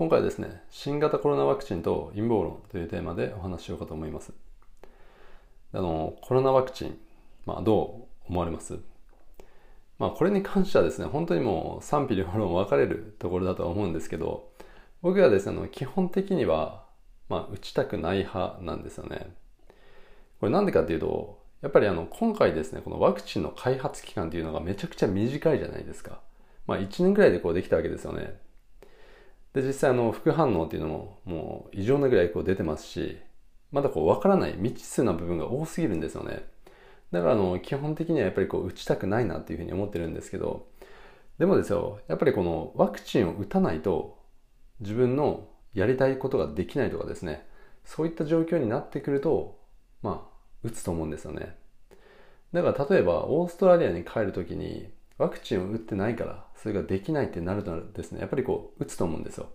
今回はですね、新型コロナワクチンと陰謀論というテーマでお話ししようかと思います。あの、コロナワクチン、まあどう思われます？まあこれに関してはですね、本当にもう賛否両論分かれるところだとは思うんですけど、僕はですね、あの基本的には、まあ打ちたくない派なんですよね。これなんでかっていうと、やっぱりあの今回ですね、このワクチンの開発期間っていうのがめちゃくちゃ短いじゃないですか。まあ1年ぐらいでこうできたわけですよね。で、実際あの副反応っていうのももう異常なぐらいこう出てますし、まだこう分からない未知数な部分が多すぎるんですよね。だからあの基本的にはやっぱりこう打ちたくないなっていうふうに思ってるんですけど、でもですよ、やっぱりこのワクチンを打たないと自分のやりたいことができないとかですね、そういった状況になってくると、まあ、打つと思うんですよね。だから例えばオーストラリアに帰るときにワクチンを打ってないからそれができないってなるとですね、やっぱりこう打つと思うんですよ。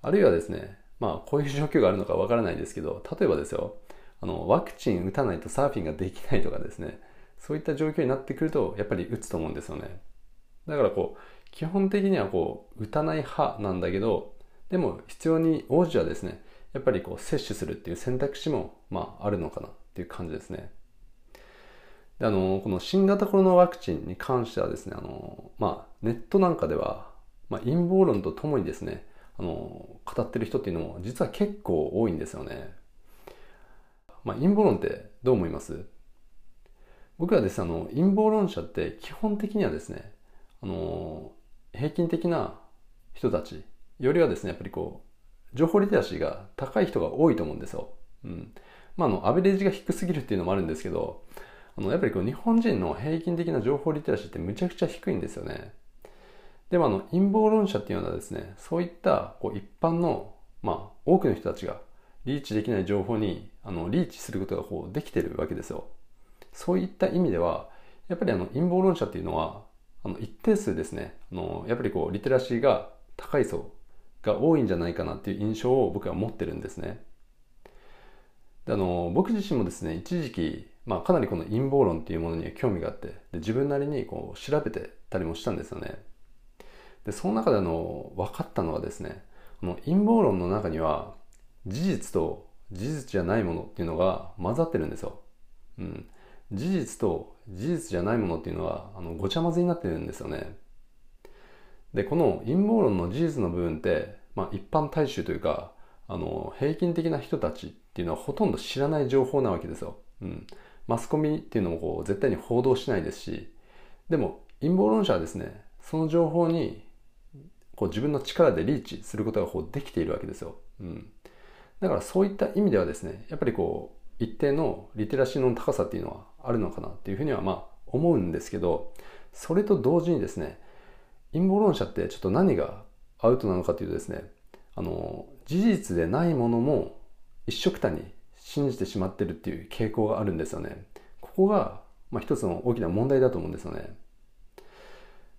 あるいはですね、まあこういう状況があるのかわからないですけど、例えばですよ、あのワクチン打たないとサーフィンができないとかですね、そういった状況になってくるとやっぱり打つと思うんですよね。だからこう、基本的にはこう打たない派なんだけど、でも必要に応じはですね、やっぱりこう接種するっていう選択肢もまああるのかなっていう感じですね。であのこの新型コロナワクチンに関してはですねあの、まあ、ネットなんかでは、まあ、陰謀論とともにですねあの語ってる人っていうのも実は結構多いんですよね。まあ、陰謀論ってどう思います？僕はですねあの陰謀論者って基本的にはですねあの平均的な人たちよりはですねやっぱりこう情報リテラシーが高い人が多いと思うんですよ。うん。まあ、あの、アベレージが低すぎるっていうのもあるんですけど、あのやっぱりこう日本人の平均的な情報リテラシーってむちゃくちゃ低いんですよね。でもあの陰謀論者っていうのはですね、そういったこう一般の、まあ、多くの人たちがリーチできない情報にあのリーチすることがこうできてるわけですよ。そういった意味では、やっぱりあの陰謀論者っていうのは、あの一定数ですね、あのやっぱりこうリテラシーが高い層が多いんじゃないかなっていう印象を僕は持ってるんですね。であの僕自身もですね、一時期まあ、かなりこの陰謀論っていうものには興味があってで自分なりにこう調べてたりもしたんですよね。でその中であの分かったのはですねこの陰謀論の中には事実と事実じゃないものっていうのが混ざってるんですよ、うん、事実と事実じゃないものっていうのはあのごちゃ混ぜになってるんですよね。でこの陰謀論の事実の部分って、まあ、一般大衆というかあの平均的な人たちっていうのはほとんど知らない情報なわけですよ、うん、マスコミっていうのもこう絶対に報道しないですしでも陰謀論者はですねその情報にこう自分の力でリーチすることがこうできているわけですよ、うん、だからそういった意味ではですねやっぱりこう一定のリテラシーの高さっていうのはあるのかなっていうふうにはまあ思うんですけどそれと同時にですね陰謀論者ってちょっと何がアウトなのかというとですねあの事実でないものも一緒くたに信じてしまってるっていう傾向があるんですよね。ここが、まあ、一つの大きな問題だと思うんですよね。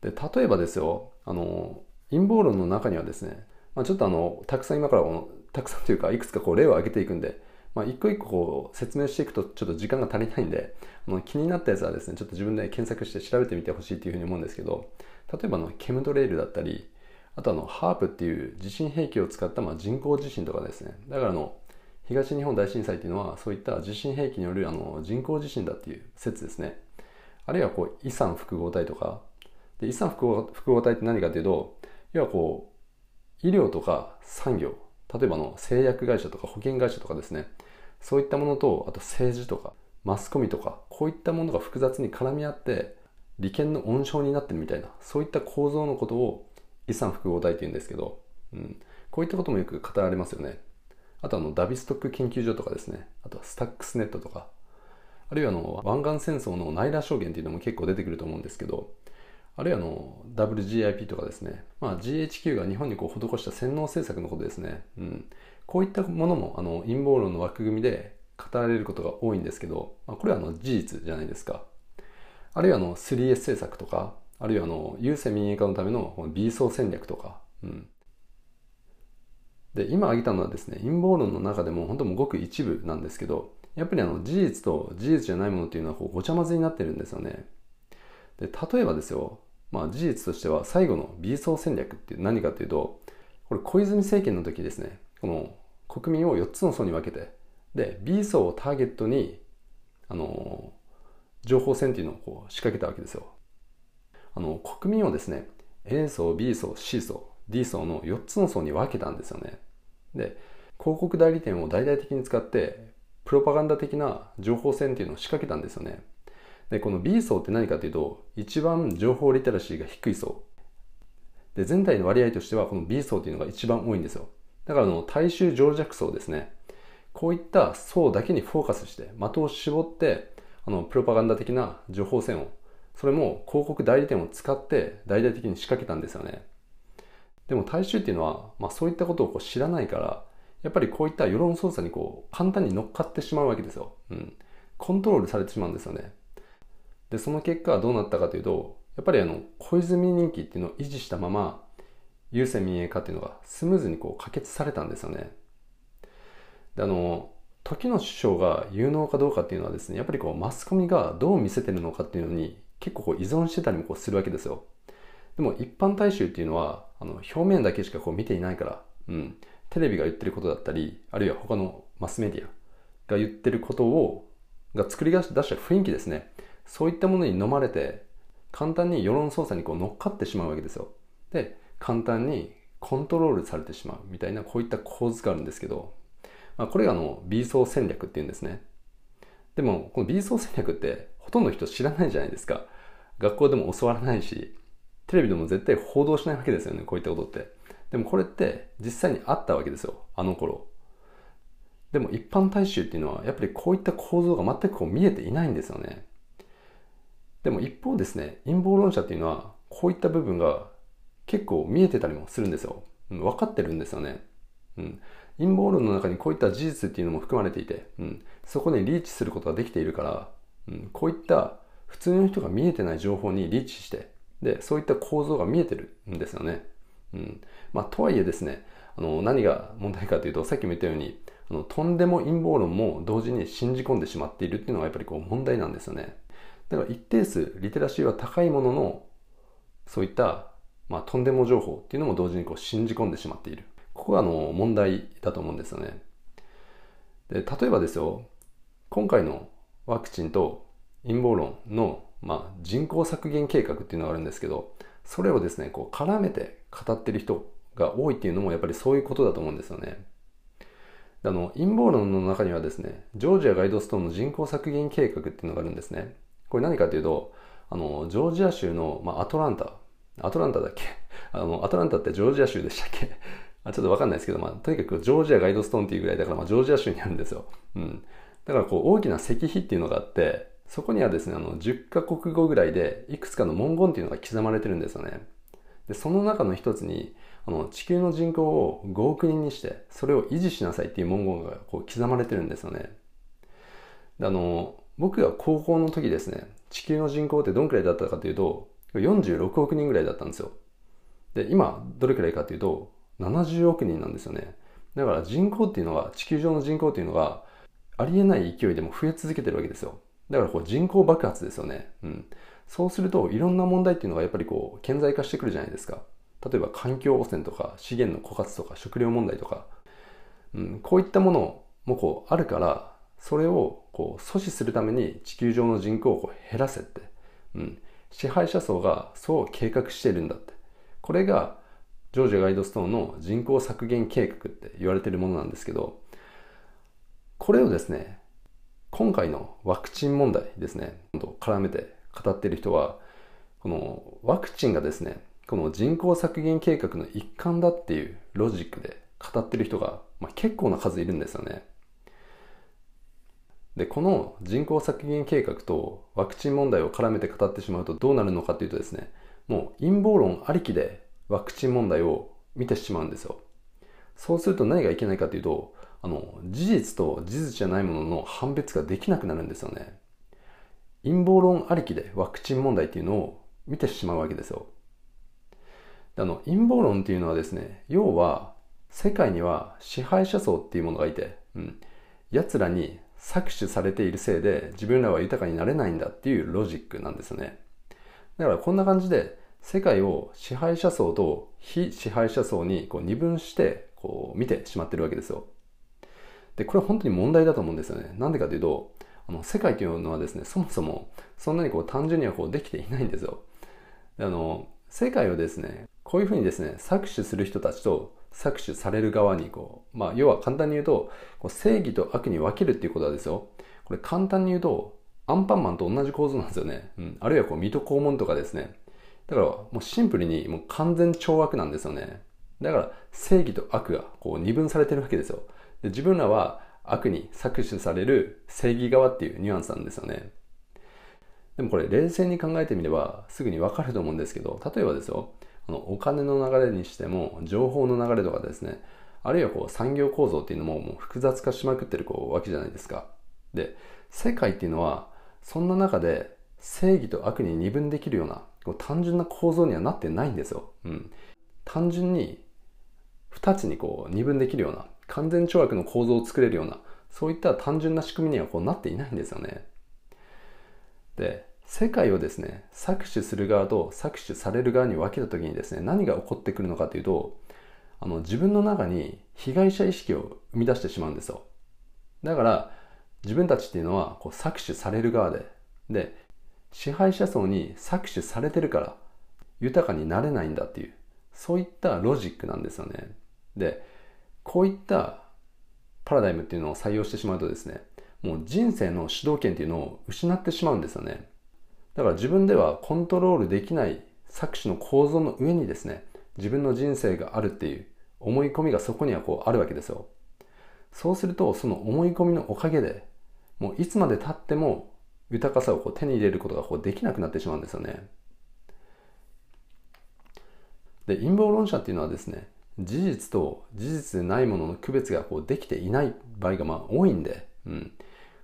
で例えばですよあの陰謀論の中にはですね、まあ、ちょっとあのたくさん今からこのたくさんというかいくつかこう例を挙げていくんで、まあ、一個一個こう説明していくとちょっと時間が足りないんであの気になったやつはですねちょっと自分で検索して調べてみてほしいというふうに思うんですけど例えばのケムトレイルだったりあとあのハープっていう地震兵器を使ったまあ人工地震とかですねだからあの東日本大震災っていうのはそういった地震兵器によるあの人工地震だっていう説ですね。あるいはこう遺産複合体とか。で遺産複合複合体って何かというと要はこう医療とか産業。例えばの製薬会社とか保険会社とかですね。そういったものとあと政治とかマスコミとかこういったものが複雑に絡み合って利権の温床になってるみたいなそういった構造のことを遺産複合体って言うんですけど、うん、こういったこともよく語られますよね。あとあのダビストック研究所とかですね、あとはスタックスネットとか、あるいはあの湾岸戦争のナイラ証言っていうのも結構出てくると思うんですけど、あるいはあの WGIP とかですね、まあ、GHQ が日本にこう施した洗脳政策のことですね、うん、こういったものもあの陰謀論の枠組みで語られることが多いんですけど、まあ、これはあの事実じゃないですか。あるいはあの 3S 政策とか、あるいはあの郵政民営化のための B 層戦略とか、うん、で、今挙げたのはですね、陰謀論の中でも本当もごく一部なんですけど、やっぱりあの事実と事実じゃないものっていうのはこうごちゃ混ぜになってるんですよね。で、例えばですよ、まあ事実としては最後の B 層戦略って何かっていうと、これ小泉政権の時ですね、この国民を4つの層に分けて、で、B 層をターゲットに、あの、情報戦っていうのをこう仕掛けたわけですよ。あの、国民をですね、A 層、B 層、C 層、D 層の4つの層に分けたんですよね。で、広告代理店を大々的に使って、プロパガンダ的な情報戦っていうのを仕掛けたんですよね。で、この B 層って何かというと、一番情報リテラシーが低い層。で、全体の割合としてはこの B 層っていうのが一番多いんですよ。だからの、大衆情弱層ですね。こういった層だけにフォーカスして、的を絞って、あの、プロパガンダ的な情報戦を、それも広告代理店を使って大々的に仕掛けたんですよね。でも大衆っていうのは、まあそういったことをこう知らないから、やっぱりこういった世論操作にこう簡単に乗っかってしまうわけですよ。うん。コントロールされてしまうんですよね。で、その結果はどうなったかというと、やっぱりあの、小泉人気っていうのを維持したまま、郵政民営化っていうのがスムーズにこう可決されたんですよね。で、あの、時の首相が有能かどうかっていうのはですね、やっぱりこうマスコミがどう見せてるのかっていうのに結構こう依存してたりもこうするわけですよ。でも一般大衆っていうのは、あの、表面だけしかこう見ていないから、うん、テレビが言ってることだったり、あるいは他のマスメディアが言ってることを、が作り出した雰囲気ですね。そういったものに飲まれて、簡単に世論操作にこう乗っかってしまうわけですよ。で、簡単にコントロールされてしまうみたいなこういった構図があるんですけど、まあ、これがあの B 層戦略っていうんですね。でも、この B 層戦略ってほとんどの人知らないじゃないですか。学校でも教わらないし、テレビでも絶対報道しないわけですよね、こういったことって。でもこれって実際にあったわけですよ、あの頃。でも一般大衆っていうのはやっぱりこういった構造が全くこう見えていないんですよね。でも一方ですね、陰謀論者っていうのはこういった部分が結構見えてたりもするんですよ。うん、分かってるんですよね。うん。陰謀論の中にこういった事実っていうのも含まれていて、うん、そこにリーチすることができているから、うん、こういった普通の人が見えてない情報にリーチして、で、そういった構造が見えてるんですよね。うん。まあ、とはいえですね、あの、何が問題かというと、さっきも言ったように、あの、とんでも陰謀論も同時に信じ込んでしまっているっていうのがやっぱりこう問題なんですよね。だから一定数リテラシーは高いものの、そういった、まあ、とんでも情報っていうのも同時にこう信じ込んでしまっている。ここがあの問題だと思うんですよね。で、例えばですよ、今回のワクチンと陰謀論の、まあ、人口削減計画っていうのがあるんですけど、それをですね、こう絡めて語ってる人が多いっていうのもやっぱりそういうことだと思うんですよね。あの、陰謀論の中にはですね、ジョージアガイドストーンの人口削減計画っていうのがあるんですね。これ何かというと、あの、ジョージア州の、まあ、アトランタ、アトランタだっけ？あの、アトランタってジョージア州でしたっけ？あちょっとわかんないですけど、まあ、とにかくジョージアガイドストーンっていうぐらいだから、まあ、ジョージア州にあるんですよ。うん。だからこう、大きな石碑っていうのがあって、そこにはですね、あの、10カ国語ぐらいで、いくつかの文言っていうのが刻まれてるんですよね。で、その中の一つに、あの、地球の人口を5億人にして、それを維持しなさいっていう文言がこう刻まれてるんですよね。で、あの、僕が高校の時ですね、地球の人口ってどんくらいだったかというと、46億人ぐらいだったんですよ。で、今、どれくらいかというと、70億人なんですよね。だから人口っていうのは、地球上の人口っていうのが、ありえない勢いでも増え続けてるわけですよ。だからこう人口爆発ですよね。うん。そうするといろんな問題っていうのがやっぱりこう顕在化してくるじゃないですか。例えば環境汚染とか資源の枯渇とか食料問題とか、うん、こういったものもこうあるからそれをこう阻止するために地球上の人口をこう減らせって、うん、支配者層がそう計画しているんだってこれがジョージアガイドストーンの人口削減計画って言われてるものなんですけどこれをですね今回のワクチン問題ですねと絡めて語っている人は、このワクチンがですね、この人口削減計画の一環だっていうロジックで語ってる人が、まあ、結構な数いるんですよね。で、この人口削減計画とワクチン問題を絡めて語ってしまうとどうなるのかというとですね、もう陰謀論ありきでワクチン問題を見てしまうんですよ。そうすると何がいけないかというと、あの、事実と事実じゃないものの判別ができなくなるんですよね。陰謀論ありきでワクチン問題っていうのを見てしまうわけですよ。あの、陰謀論っていうのはですね、要は、世界には支配者層っていうものがいて、うん、奴らに搾取されているせいで自分らは豊かになれないんだっていうロジックなんですよね。だからこんな感じで世界を支配者層と非支配者層にこう二分してこう見てしまってるわけですよ。で、これは本当に問題だと思うんですよね。なんでかというと、あの世界というのはですね、そもそもそんなにこう単純にはこうできていないんですよ。あの、世界をですね、こういうふうにですね、搾取する人たちと搾取される側にこう、まあ、要は簡単に言うと、こう正義と悪に分けるっていうことはですよ。これ簡単に言うと、アンパンマンと同じ構造なんですよね。うん。あるいはこう、水戸黄門とかですね。だからもうシンプルにもう完全懲悪なんですよね。だから正義と悪がこう二分されてるわけですよ。で自分らは悪に搾取される正義側っていうニュアンスなんですよね。でもこれ冷静に考えてみればすぐにわかると思うんですけど、例えばですよ、あのお金の流れにしても情報の流れとかですね、あるいはこう産業構造っていうのももう複雑化しまくってるこうわけじゃないですか。で、世界っていうのはそんな中で正義と悪に二分できるようなこう単純な構造にはなってないんですよ。うん。単純に二つにこう二分できるような完全懲悪の構造を作れるようなそういった単純な仕組みにはこうなっていないんですよね。で、世界をですね、搾取する側と搾取される側に分けた時にですね、何が起こってくるのかというと、あの自分の中に被害者意識を生み出してしまうんですよ。だから、自分たちっていうのはこう搾取される側で、で、支配者層に搾取されてるから豊かになれないんだっていう、そういったロジックなんですよね。で、こういったパラダイムっていうのを採用してしまうとですね、もう人生の主導権っていうのを失ってしまうんですよね。だから自分ではコントロールできない搾取の構造の上にですね、自分の人生があるっていう思い込みがそこにはこうあるわけですよ。そうすると、その思い込みのおかげで、もういつまで経っても豊かさをこう手に入れることがこうできなくなってしまうんですよね。で、陰謀論者っていうのはですね、事実と事実でないものの区別がこうできていない場合がまあ多いんで、うん、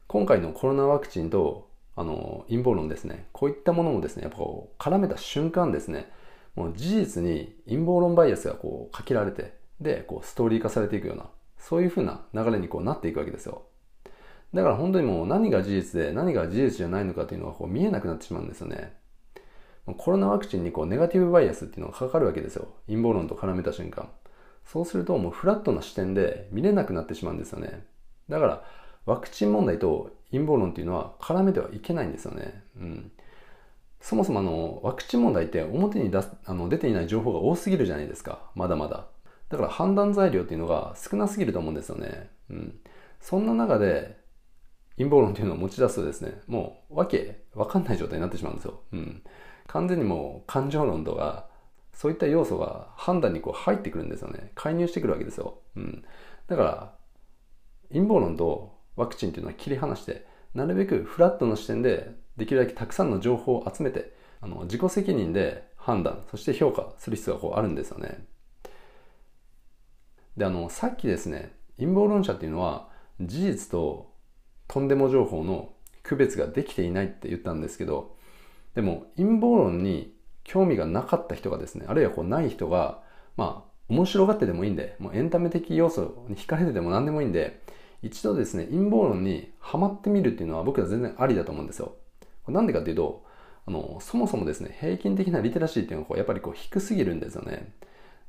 今回のコロナワクチンとあの陰謀論ですね。こういったものもですねやっぱこう絡めた瞬間ですねもう事実に陰謀論バイアスがこうかけられてでこうストーリー化されていくようなそういうふうな流れにこうなっていくわけですよ。だから本当にもう何が事実で何が事実じゃないのかというのがこう見えなくなってしまうんですよね。コロナワクチンにこうネガティブバイアスっていうのがかかるわけですよ。陰謀論と絡めた瞬間。そうするともうフラットな視点で見れなくなってしまうんですよねだからワクチン問題と陰謀論っていうのは絡めてはいけないんですよね。うん。そもそもあの、ワクチン問題って表に出す、あの、出ていない情報が多すぎるじゃないですか。まだまだ。だから判断材料っていうのが少なすぎると思うんですよね。うん。そんな中で、陰謀論っていうのを持ち出すとですね、もうわけわかんない状態になってしまうんですよ。うん。完全にもう感情論とか、そういった要素が判断にこう入ってくるんですよね。介入してくるわけですよ。うん。だから、陰謀論とワクチンっていうのは切り離して、なるべくフラットの視点でできるだけたくさんの情報を集めて、あの自己責任で判断、そして評価する必要がこうあるんですよね。で、あの、さっきですね、陰謀論者っていうのは事実ととんでも情報の区別ができていないって言ったんですけど、でも陰謀論に興味がなかった人がですね、あるいはこうない人が、まあ、面白がってでもいいんで、もうエンタメ的要素に惹かれてでも何でもいいんで、一度ですね、陰謀論にはまってみるっていうのは僕は全然ありだと思うんですよ。なんでかっていうと、あの、そもそもですね、平均的なリテラシーっていうのはこうやっぱりこう低すぎるんですよね。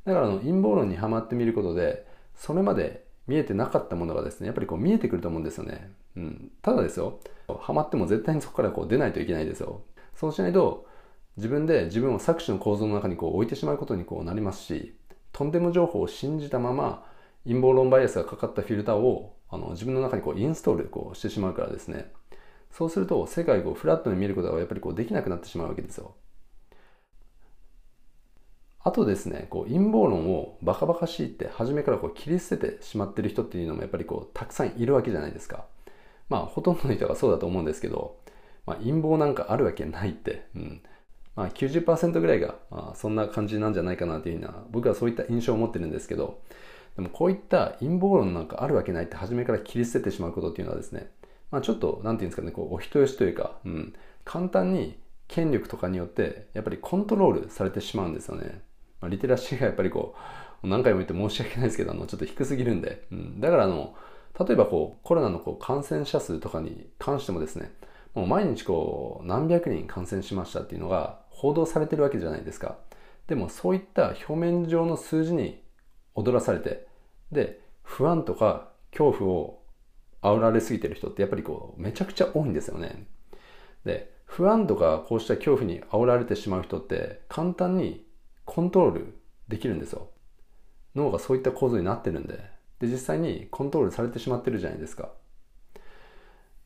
だからあの陰謀論にはまってみることで、それまで見えてなかったものがですね、やっぱりこう見えてくると思うんですよね。うん。ただですよ、ハマっても絶対にそこからこう出ないといけないですよ。そうしないと、自分で自分を搾取の構造の中にこう置いてしまうことにこうなりますし、とんでも情報を信じたまま陰謀論バイアスがかかったフィルターをあの自分の中にこうインストールこうしてしまうからですね。そうすると世界をフラットに見ることがやっぱりこうできなくなってしまうわけですよ。あとですねこう陰謀論をバカバカしいって初めからこう切り捨ててしまってる人っていうのもやっぱりこうたくさんいるわけじゃないですか。まあほとんどの人がそうだと思うんですけど、まあ、陰謀なんかあるわけないって、うん。まあ90%ぐらいが、まあ、そんな感じなんじゃないかなというふうな僕はそういった印象を持ってるんですけどでもこういった陰謀論なんかあるわけないって初めから切り捨ててしまうことっていうのはですね、まあちょっと、なんていうんですかね、こう、お人よしというか、うん、簡単に権力とかによって、やっぱりコントロールされてしまうんですよね。まあ、リテラシーがやっぱりこう、何回も言って申し訳ないですけど、あの、ちょっと低すぎるんで、うん、だからあの、例えばこう、コロナのこう感染者数とかに関してもですね、もう毎日こう、何百人感染しましたっていうのが報道されてるわけじゃないですか。でもそういった表面上の数字に踊らされて、で、不安とか恐怖を煽られすぎてる人ってやっぱりこう、めちゃくちゃ多いんですよね。で、不安とかこうした恐怖に煽られてしまう人って簡単にコントロールできるんですよ。脳がそういった構造になってるんで。で、実際にコントロールされてしまってるじゃないですか。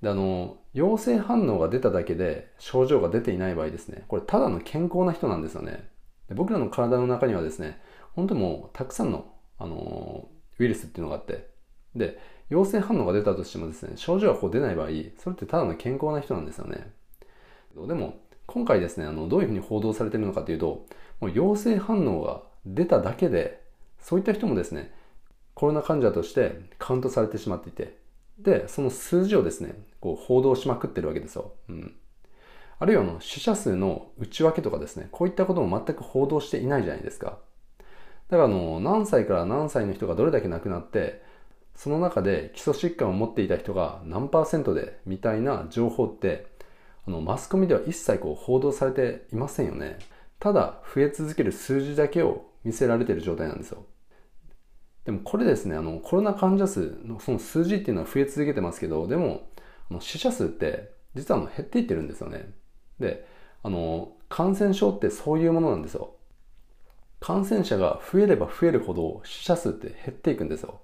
で、あの、陽性反応が出ただけで症状が出ていない場合ですね、これただの健康な人なんですよね。で僕らの体の中にはですね、本当にもうたくさんの、あのウイルスっていうのがあって、で、陽性反応が出たとしてもですね、症状がこう出ない場合、それってただの健康な人なんですよね。でも、今回ですね、あの、どういうふうに報道されてるのかというと、もう陽性反応が出ただけで、そういった人もですね、コロナ患者としてカウントされてしまっていて、で、その数字をですね、こう報道しまくってるわけですよ。うん。あるいはの死者数の内訳とかですね、こういったことも全く報道していないじゃないですか。だからあの、何歳から何歳の人がどれだけ亡くなって、その中で基礎疾患を持っていた人が何パーセントでみたいな情報って、あの、マスコミでは一切こう報道されていませんよね。ただ、増え続ける数字だけを見せられている状態なんですよ。でもこれですね、あの、コロナ患者数のその数字っていうのは増え続けてますけど、でも、あの死者数って実はあの減っていってるんですよね。で、あの、感染症ってそういうものなんですよ。感染者が増えれば増えるほど死者数って減っていくんですよ。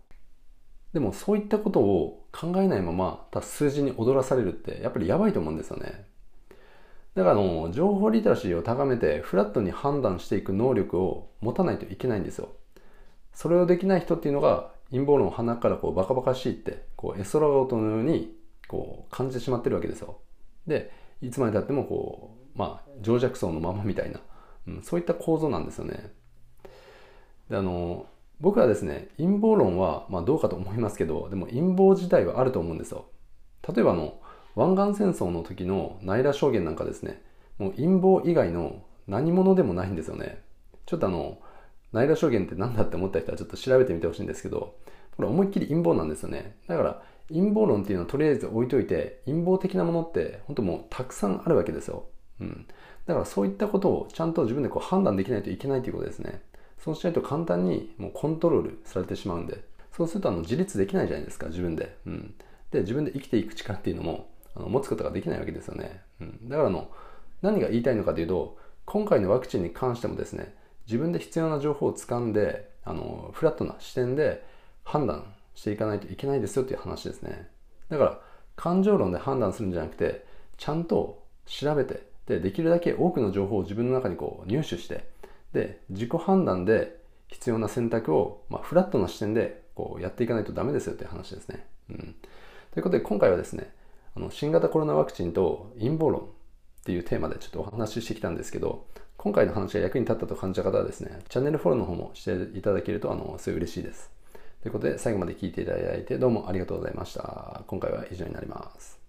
でもそういったことを考えないままた数字に踊らされるってやっぱりやばいと思うんですよね。だからあの、情報リテラシーを高めてフラットに判断していく能力を持たないといけないんですよ。それをできない人っていうのが陰謀論を鼻からこうバカバカしいってこう絵空事のようにこう感じてしまってるわけですよ。でいつまでたってもこうまあ情弱層のままみたいな、うん、そういった構造なんですよね。であの僕はですね陰謀論はまあどうかと思いますけどでも陰謀自体はあると思うんですよ。例えばあの湾岸戦争の時のナイラ証言なんかですねもう陰謀以外の何者でもないんですよね。ちょっとあのナイラ証言って何だって思った人はちょっと調べてみてほしいんですけど、これ思いっきり陰謀なんですよね。だから陰謀論っていうのはとりあえず置いといて、陰謀的なものって本当もうたくさんあるわけですよ。うん。だからそういったことをちゃんと自分でこう判断できないといけないということですね。そうしないと簡単にもうコントロールされてしまうんで、そうするとあの自立できないじゃないですか、自分で。うん。で、自分で生きていく力っていうのもあの持つことができないわけですよね。うん。だからあの、何が言いたいのかというと、今回のワクチンに関してもですね、自分で必要な情報をつかんであのフラットな視点で判断していかないといけないですよっていう話ですね。だから感情論で判断するんじゃなくてちゃんと調べてでできるだけ多くの情報を自分の中にこう入手してで自己判断で必要な選択を、まあ、フラットな視点でこうやっていかないとダメですよっていう話ですね、うん、ということで今回はですねあの新型コロナワクチンと陰謀論っていうテーマでちょっとお話ししてきたんですけど今回の話が役に立ったと感じた方はですね、チャンネルフォローの方もしていただけると、あの、すごい嬉しいです。ということで、最後まで聞いていただいてどうもありがとうございました。今回は以上になります。